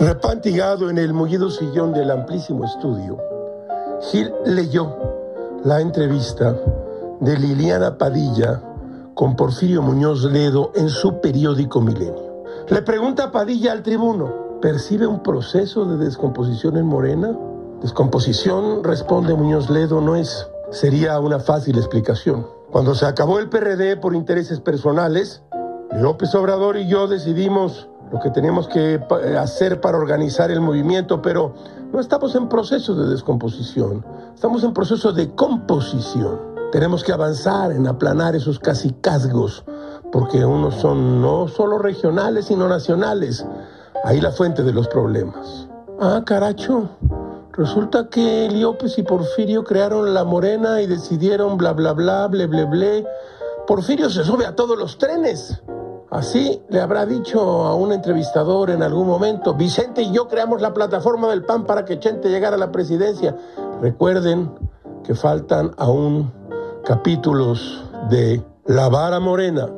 Afantigado en el mullido sillón del amplísimo estudio, Gil leyó la entrevista de Liliana Padilla con Porfirio Muñoz Ledo en su periódico Milenio. Le pregunta Padilla al tribuno, ¿percibe un proceso de descomposición en Morena? Descomposición, responde Muñoz Ledo, no es. Sería una fácil explicación. Cuando se acabó el PRD por intereses personales, López Obrador y yo decidimos lo que tenemos que hacer para organizar el movimiento, pero no estamos en proceso de descomposición, estamos en proceso de composición. Tenemos que avanzar en aplanar esos casicazgos, porque unos son no solo regionales, sino nacionales. Ahí la fuente de los problemas. Ah, caracho. Resulta que López y Porfirio crearon la Morena y decidieron bla bla bla, ble ble ble. Porfirio se sube a todos los trenes. Así le habrá dicho a un entrevistador en algún momento, Vicente y yo creamos la plataforma del PAN para que Chente llegara a la presidencia. Recuerden que faltan aún capítulos de La Vara Morena.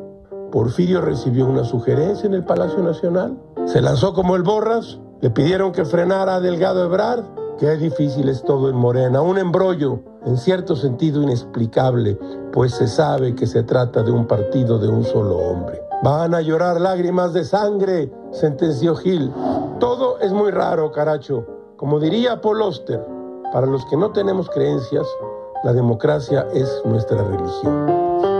Porfirio recibió una sugerencia en el Palacio Nacional, se lanzó como el Borras, le pidieron que frenara a Delgado Ebrard, Qué difícil es todo en Morena, un embrollo en cierto sentido inexplicable, pues se sabe que se trata de un partido de un solo hombre. Van a llorar lágrimas de sangre, sentenció Gil. Todo es muy raro, caracho. Como diría Paul Oster, para los que no tenemos creencias, la democracia es nuestra religión.